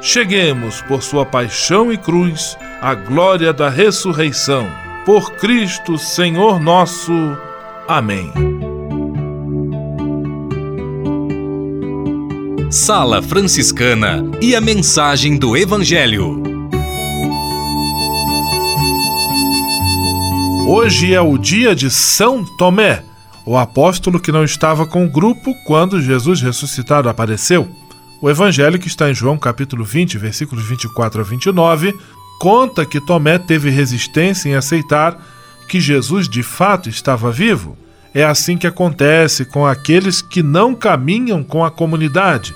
cheguemos, por sua paixão e cruz, à glória da ressurreição. Por Cristo, Senhor nosso. Amém. Sala Franciscana e a mensagem do Evangelho. Hoje é o dia de São Tomé, o apóstolo que não estava com o grupo quando Jesus ressuscitado apareceu. O evangelho que está em João capítulo 20, versículos 24 a 29, conta que Tomé teve resistência em aceitar que Jesus de fato estava vivo. É assim que acontece com aqueles que não caminham com a comunidade.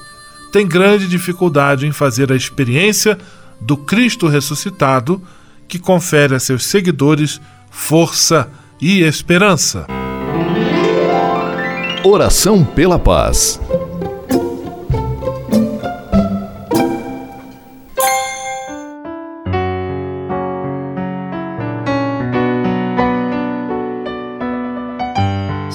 Tem grande dificuldade em fazer a experiência do Cristo ressuscitado, que confere a seus seguidores força e esperança. Oração pela paz.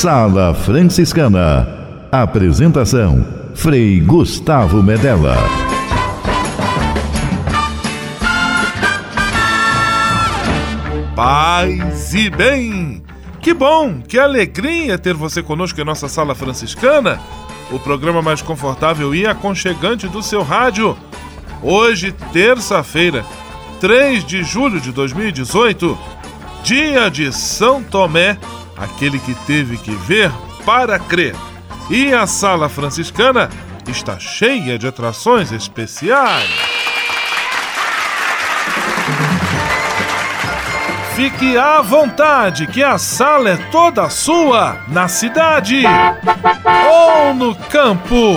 Sala Franciscana. Apresentação: Frei Gustavo Medella. Paz e bem! Que bom, que alegria ter você conosco em nossa Sala Franciscana, o programa mais confortável e aconchegante do seu rádio. Hoje, terça-feira, 3 de julho de 2018, dia de São Tomé aquele que teve que ver para crer. E a sala franciscana está cheia de atrações especiais. Fique à vontade, que a sala é toda sua, na cidade ou no campo.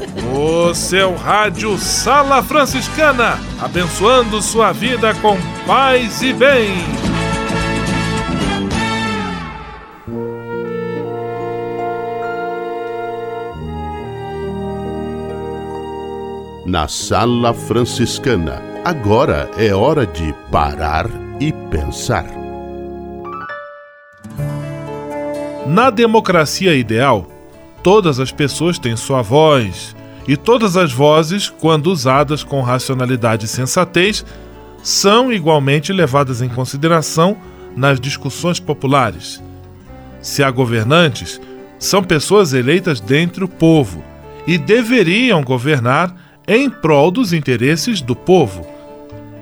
O seu rádio Sala Franciscana, abençoando sua vida com paz e bem. Na Sala Franciscana, agora é hora de parar e pensar. Na democracia ideal, todas as pessoas têm sua voz, e todas as vozes, quando usadas com racionalidade e sensatez, são igualmente levadas em consideração nas discussões populares. Se há governantes, são pessoas eleitas dentre o povo e deveriam governar em prol dos interesses do povo.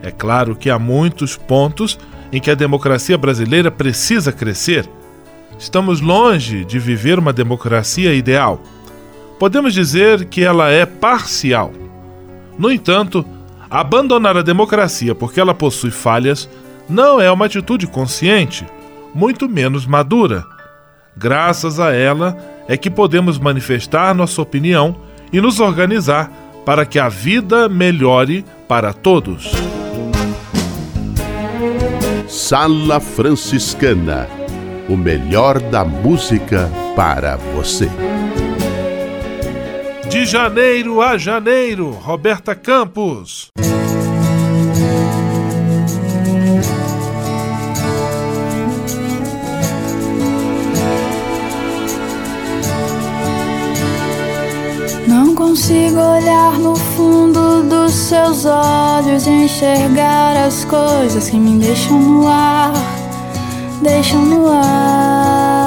É claro que há muitos pontos em que a democracia brasileira precisa crescer. Estamos longe de viver uma democracia ideal. Podemos dizer que ela é parcial. No entanto, abandonar a democracia porque ela possui falhas não é uma atitude consciente, muito menos madura. Graças a ela é que podemos manifestar nossa opinião e nos organizar para que a vida melhore para todos. Sala Franciscana o melhor da música para você. De janeiro a janeiro, Roberta Campos. Não consigo olhar no fundo dos seus olhos e enxergar as coisas que me deixam no ar deixam no ar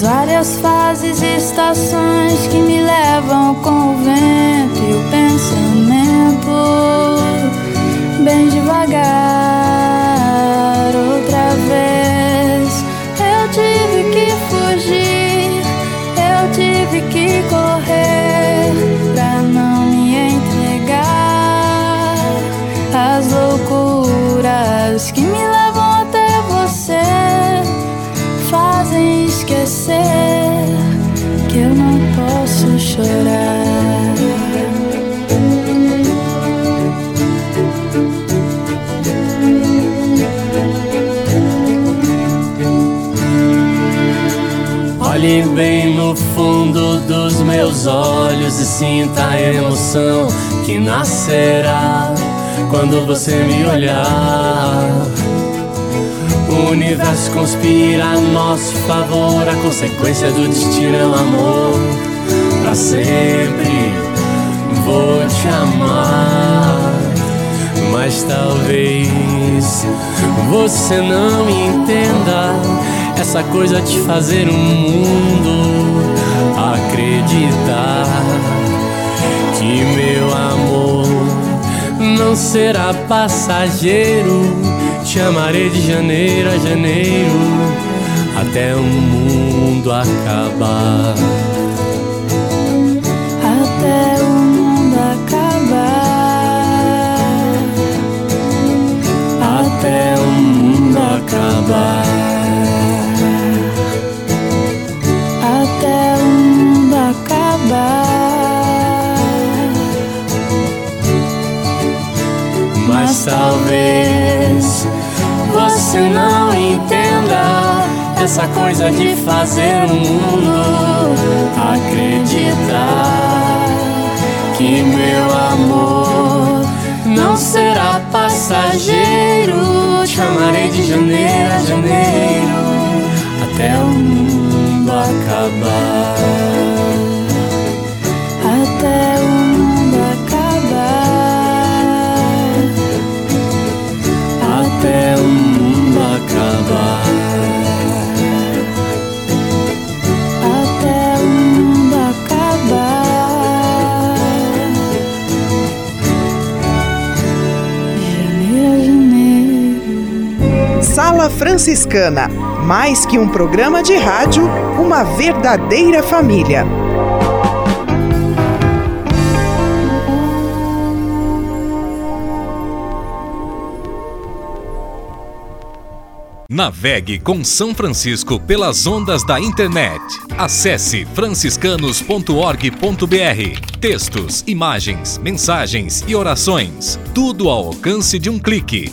as várias fases e estações que me levam com o vento e o pensamento bem devagar. Bem no fundo dos meus olhos e sinta a emoção que nascerá quando você me olhar. O universo conspira a nosso favor. A consequência do destino é o amor. Pra sempre vou te amar. Mas talvez você não entenda essa coisa de fazer o mundo acreditar que meu amor não será passageiro te amarei de janeiro a janeiro até o mundo acabar. Franciscana. Mais que um programa de rádio, uma verdadeira família. Navegue com São Francisco pelas ondas da internet. Acesse franciscanos.org.br. Textos, imagens, mensagens e orações. Tudo ao alcance de um clique.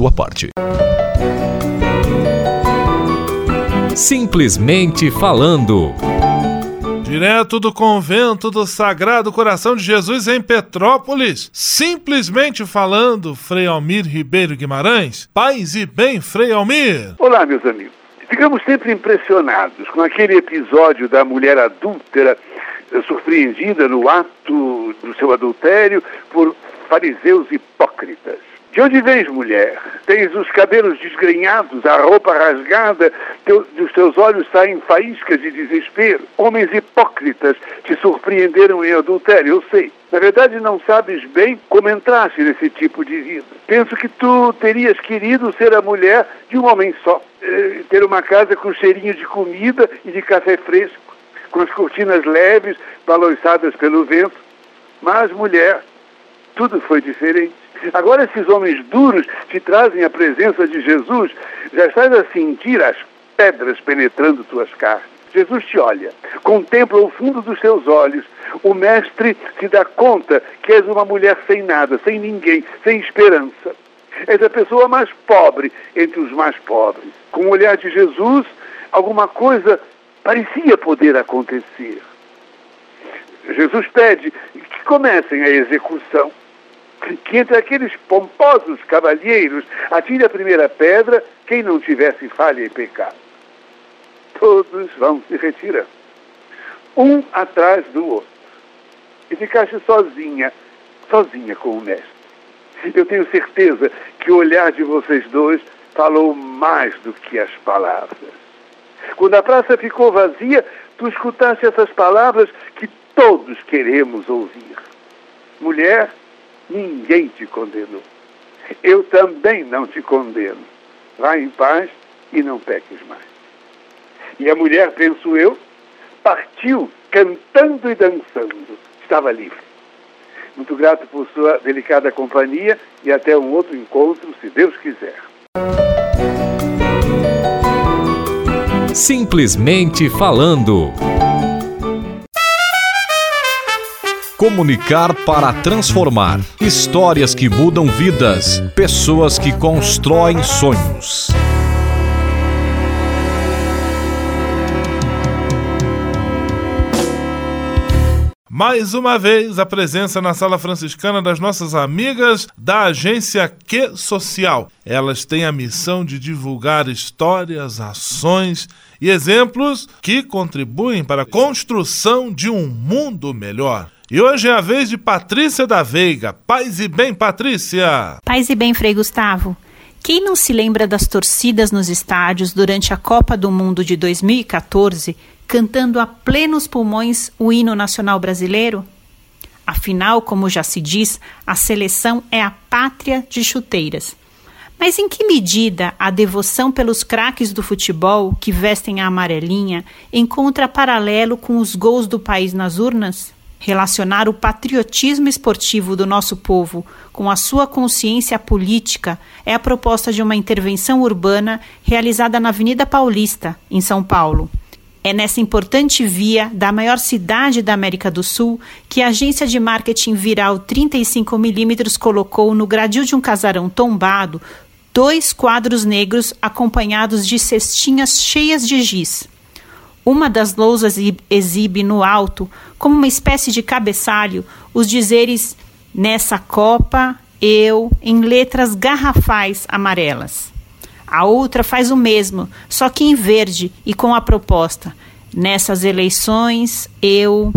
sua parte. Simplesmente falando. Direto do convento do Sagrado Coração de Jesus em Petrópolis, simplesmente falando, Frei Almir Ribeiro Guimarães. Paz e bem, Frei Almir. Olá, meus amigos. Ficamos sempre impressionados com aquele episódio da mulher adúltera eh, surpreendida no ato do seu adultério por fariseus hipócritas. De onde vens, mulher? Tens os cabelos desgrenhados, a roupa rasgada, teu, dos teus olhos saem faíscas de desespero. Homens hipócritas te surpreenderam em adultério, eu sei. Na verdade, não sabes bem como entraste nesse tipo de vida. Penso que tu terias querido ser a mulher de um homem só. Eh, ter uma casa com cheirinho de comida e de café fresco, com as cortinas leves, balançadas pelo vento. Mas, mulher, tudo foi diferente. Agora, esses homens duros te trazem a presença de Jesus, já estás a sentir as pedras penetrando tuas carnes. Jesus te olha, contempla o fundo dos teus olhos. O Mestre se dá conta que és uma mulher sem nada, sem ninguém, sem esperança. És a pessoa mais pobre entre os mais pobres. Com o olhar de Jesus, alguma coisa parecia poder acontecer. Jesus pede que comecem a execução que entre aqueles pomposos cavalheiros atire a primeira pedra quem não tivesse falha em pecado. Todos vão se retirando, um atrás do outro. E ficaste sozinha, sozinha com o mestre. Eu tenho certeza que o olhar de vocês dois falou mais do que as palavras. Quando a praça ficou vazia, tu escutaste essas palavras que todos queremos ouvir. Mulher, ninguém te condenou. Eu também não te condeno. Vá em paz e não peques mais. E a mulher, penso eu, partiu cantando e dançando. Estava livre. Muito grato por sua delicada companhia e até um outro encontro, se Deus quiser. Simplesmente falando. Comunicar para transformar. Histórias que mudam vidas. Pessoas que constroem sonhos. Mais uma vez, a presença na sala franciscana das nossas amigas da agência Que Social. Elas têm a missão de divulgar histórias, ações e exemplos que contribuem para a construção de um mundo melhor. E hoje é a vez de Patrícia da Veiga. Paz e bem, Patrícia! Paz e bem, Frei Gustavo. Quem não se lembra das torcidas nos estádios durante a Copa do Mundo de 2014, cantando a plenos pulmões o hino nacional brasileiro? Afinal, como já se diz, a seleção é a pátria de chuteiras. Mas em que medida a devoção pelos craques do futebol que vestem a amarelinha encontra paralelo com os gols do país nas urnas? Relacionar o patriotismo esportivo do nosso povo com a sua consciência política é a proposta de uma intervenção urbana realizada na Avenida Paulista, em São Paulo. É nessa importante via da maior cidade da América do Sul que a agência de marketing viral 35mm colocou no gradil de um casarão tombado dois quadros negros acompanhados de cestinhas cheias de giz. Uma das lousas exibe no alto, como uma espécie de cabeçalho, os dizeres nessa copa, eu, em letras garrafais amarelas. A outra faz o mesmo, só que em verde e com a proposta: nessas eleições, eu.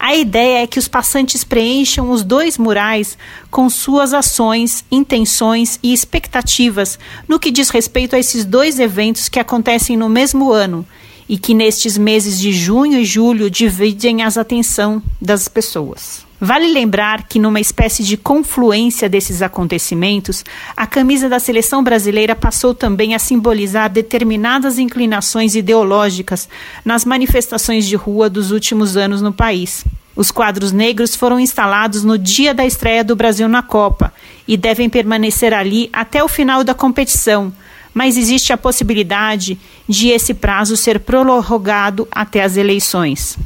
A ideia é que os passantes preencham os dois murais com suas ações, intenções e expectativas no que diz respeito a esses dois eventos que acontecem no mesmo ano e que nestes meses de junho e julho dividem as atenção das pessoas. Vale lembrar que, numa espécie de confluência desses acontecimentos, a camisa da seleção brasileira passou também a simbolizar determinadas inclinações ideológicas nas manifestações de rua dos últimos anos no país. Os quadros negros foram instalados no dia da estreia do Brasil na Copa e devem permanecer ali até o final da competição mas existe a possibilidade de esse prazo ser prorrogado até as eleições.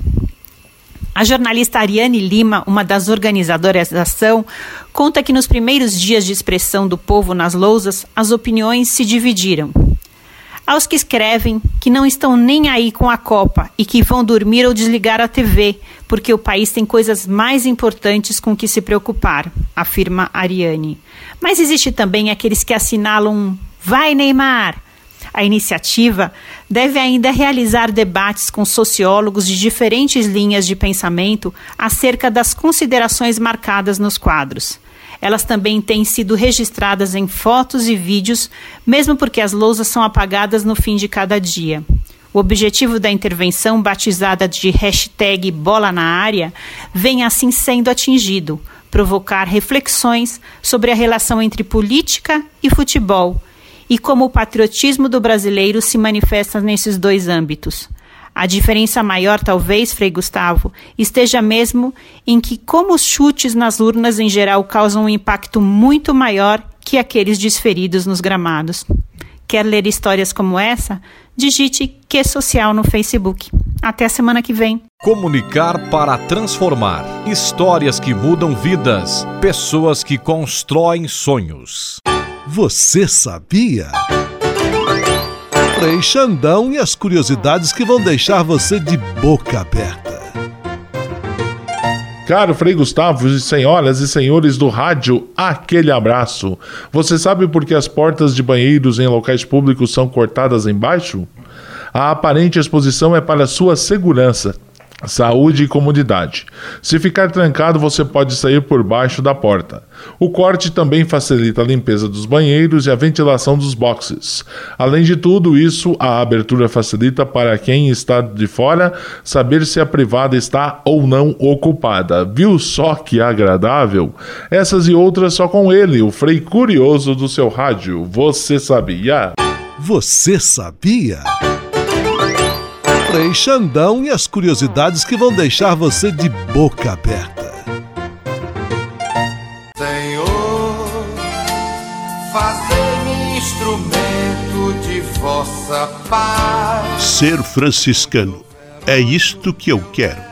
A jornalista Ariane Lima, uma das organizadoras da ação, conta que nos primeiros dias de expressão do povo nas lousas, as opiniões se dividiram. Aos que escrevem que não estão nem aí com a Copa e que vão dormir ou desligar a TV, porque o país tem coisas mais importantes com que se preocupar, afirma Ariane. Mas existe também aqueles que assinalam Vai, Neymar! A iniciativa deve ainda realizar debates com sociólogos de diferentes linhas de pensamento acerca das considerações marcadas nos quadros. Elas também têm sido registradas em fotos e vídeos, mesmo porque as lousas são apagadas no fim de cada dia. O objetivo da intervenção, batizada de hashtag Bola na Área, vem assim sendo atingido: provocar reflexões sobre a relação entre política e futebol e como o patriotismo do brasileiro se manifesta nesses dois âmbitos. A diferença maior, talvez, Frei Gustavo, esteja mesmo em que, como os chutes nas urnas em geral causam um impacto muito maior que aqueles desferidos nos gramados. Quer ler histórias como essa? Digite Que Social no Facebook. Até a semana que vem. Comunicar para transformar. Histórias que mudam vidas. Pessoas que constroem sonhos. Você sabia? Frei Xandão e as curiosidades que vão deixar você de boca aberta. Caro Frei Gustavo e senhoras e senhores do rádio, aquele abraço. Você sabe por que as portas de banheiros em locais públicos são cortadas embaixo? A aparente exposição é para sua segurança Saúde e comodidade. Se ficar trancado, você pode sair por baixo da porta. O corte também facilita a limpeza dos banheiros e a ventilação dos boxes. Além de tudo isso, a abertura facilita para quem está de fora saber se a privada está ou não ocupada. Viu só que agradável? Essas e outras só com ele, o Frei Curioso do seu rádio. Você sabia? Você sabia? Frei Xandão e as curiosidades que vão deixar você de boca aberta. Senhor, fazer-me instrumento de vossa paz. Ser franciscano é isto que eu quero.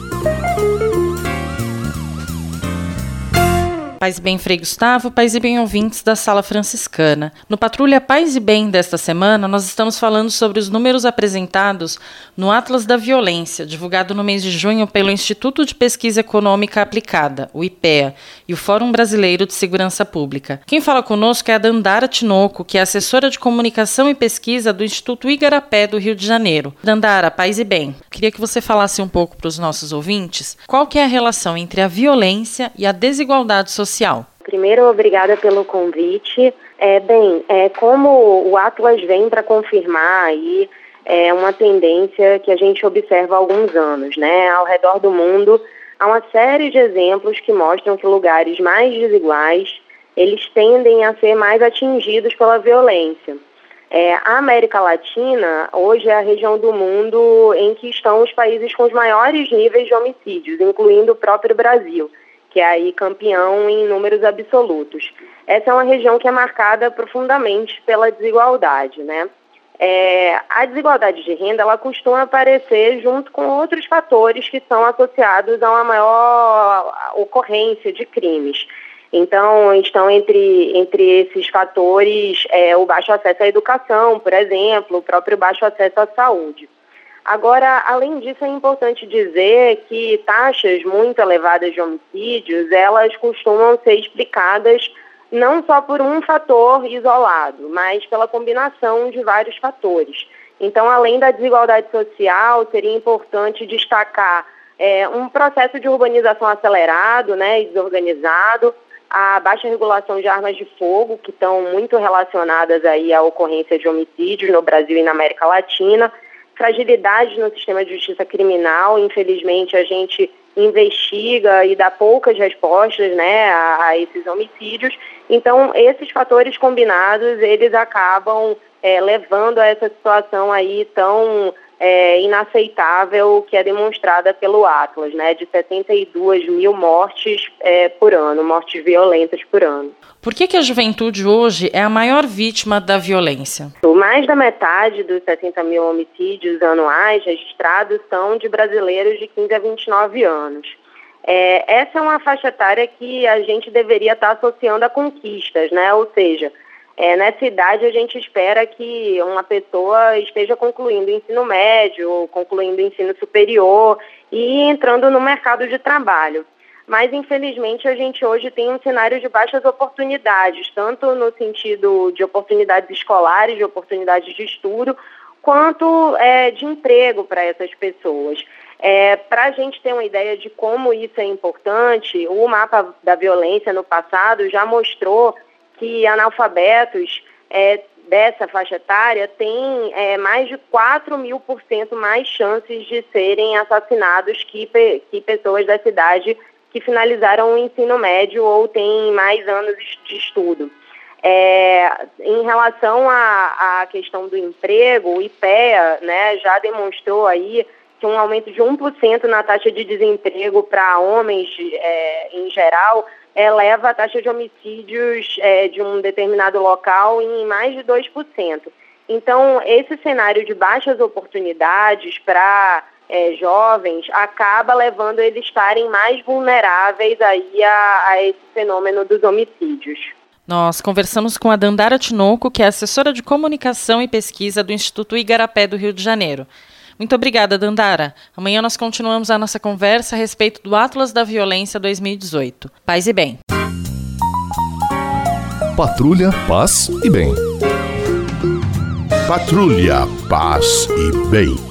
Paz e Bem Frei Gustavo, Paz e Bem ouvintes da Sala Franciscana. No Patrulha Paz e Bem desta semana, nós estamos falando sobre os números apresentados no Atlas da Violência, divulgado no mês de junho pelo Instituto de Pesquisa Econômica Aplicada, o IPEA, e o Fórum Brasileiro de Segurança Pública. Quem fala conosco é a Dandara Tinoco, que é assessora de comunicação e pesquisa do Instituto Igarapé do Rio de Janeiro. Dandara, Paz e Bem, queria que você falasse um pouco para os nossos ouvintes qual que é a relação entre a violência e a desigualdade social social. Primeiro, obrigada pelo convite. É, bem, é, como o Atlas vem para confirmar aí é uma tendência que a gente observa há alguns anos, né? Ao redor do mundo, há uma série de exemplos que mostram que lugares mais desiguais, eles tendem a ser mais atingidos pela violência. É, a América Latina hoje é a região do mundo em que estão os países com os maiores níveis de homicídios, incluindo o próprio Brasil que é aí campeão em números absolutos. Essa é uma região que é marcada profundamente pela desigualdade, né? É, a desigualdade de renda ela costuma aparecer junto com outros fatores que são associados a uma maior ocorrência de crimes. Então, estão entre, entre esses fatores é, o baixo acesso à educação, por exemplo, o próprio baixo acesso à saúde. Agora, além disso, é importante dizer que taxas muito elevadas de homicídios, elas costumam ser explicadas não só por um fator isolado, mas pela combinação de vários fatores. Então, além da desigualdade social, seria importante destacar é, um processo de urbanização acelerado né, e desorganizado, a baixa regulação de armas de fogo, que estão muito relacionadas aí à ocorrência de homicídios no Brasil e na América Latina, fragilidade no sistema de justiça criminal. Infelizmente, a gente investiga e dá poucas respostas né, a, a esses homicídios. Então, esses fatores combinados, eles acabam é, levando a essa situação aí tão é, inaceitável que é demonstrada pelo Atlas, né, de 72 mil mortes é, por ano, mortes violentas por ano. Por que, que a juventude hoje é a maior vítima da violência? Mais da metade dos 60 mil homicídios anuais registrados são de brasileiros de 15 a 29 anos. É, essa é uma faixa etária que a gente deveria estar associando a conquistas, né? Ou seja, É, nessa idade, a gente espera que uma pessoa esteja concluindo o ensino médio, concluindo o ensino superior e entrando no mercado de trabalho. Mas, infelizmente, a gente hoje tem um cenário de baixas oportunidades, tanto no sentido de oportunidades escolares, de oportunidades de estudo, quanto é, de emprego para essas pessoas. É, para a gente ter uma ideia de como isso é importante, o mapa da violência no passado já mostrou que analfabetos é, dessa faixa etária têm é, mais de 4 mil por cento mais chances de serem assassinados que, que pessoas da cidade que finalizaram o ensino médio ou têm mais anos de estudo. É, em relação à, à, questão do emprego, o IPEA né, já demonstrou aí que um aumento de 1% na taxa de desemprego para homens é, em geral eleva a taxa de homicídios é, de um determinado local em mais de 2%. Então, esse cenário de baixas oportunidades para é, jovens acaba levando eles a estarem mais vulneráveis aí a, a esse fenômeno dos homicídios. Nós conversamos com a Dandara Tinoco, que é assessora de comunicação e pesquisa do Instituto Igarapé do Rio de Janeiro. Muito obrigada, Dandara. Amanhã nós continuamos a nossa conversa a respeito do Atlas da Violência 2018. Paz e bem. Patrulha, paz e bem. Patrulha, paz e bem.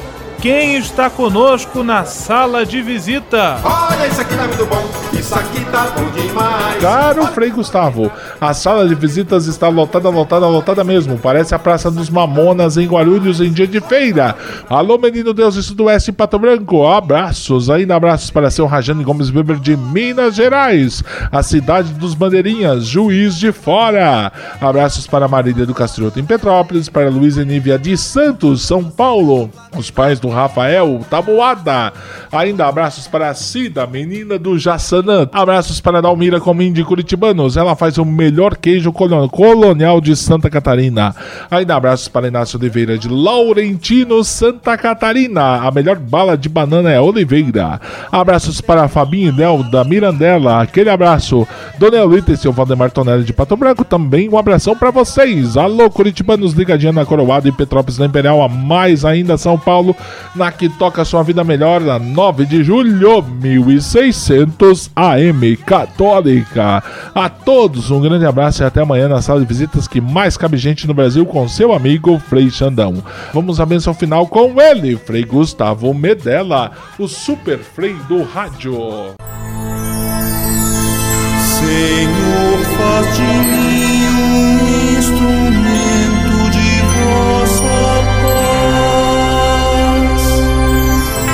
quem está conosco na sala de visita? Olha, isso aqui tá muito bom, isso aqui tá bom demais. Caro Frei Gustavo, a sala de visitas está lotada, lotada, lotada mesmo. Parece a Praça dos Mamonas em Guarulhos em dia de feira. Alô, menino Deus, isso do Oeste Pato Branco. Abraços, ainda abraços para seu Rajane Gomes Weber de Minas Gerais, a cidade dos Bandeirinhas, Juiz de Fora. Abraços para Marília do Castrioto em Petrópolis, para Luiz Enívia de Santos, São Paulo. Os pais do Rafael Taboada. Ainda abraços para Cida, menina do Jassanã. Abraços para Dalmira Comim de Curitibanos. Ela faz o melhor queijo colonial de Santa Catarina. Ainda abraços para Inácio Oliveira de Laurentino, Santa Catarina. A melhor bala de banana é Oliveira. Abraços para Fabinho Nel da Mirandela. Aquele abraço. Dona Eulita e seu Valdemar Tonelli de Pato Branco. Também um abração para vocês. Alô, Curitibanos, ligadinha na Coroada e Petrópolis na Imperial. A mais ainda São Paulo na que toca sua vida melhor, na 9 de julho, 1600 AM Católica. A todos um grande abraço e até amanhã na sala de visitas que mais cabe gente no Brasil com seu amigo Frei Xandão. Vamos à benção final com ele, Frei Gustavo Medella, o super Frei do rádio. Senhor, faz de mim um instrumento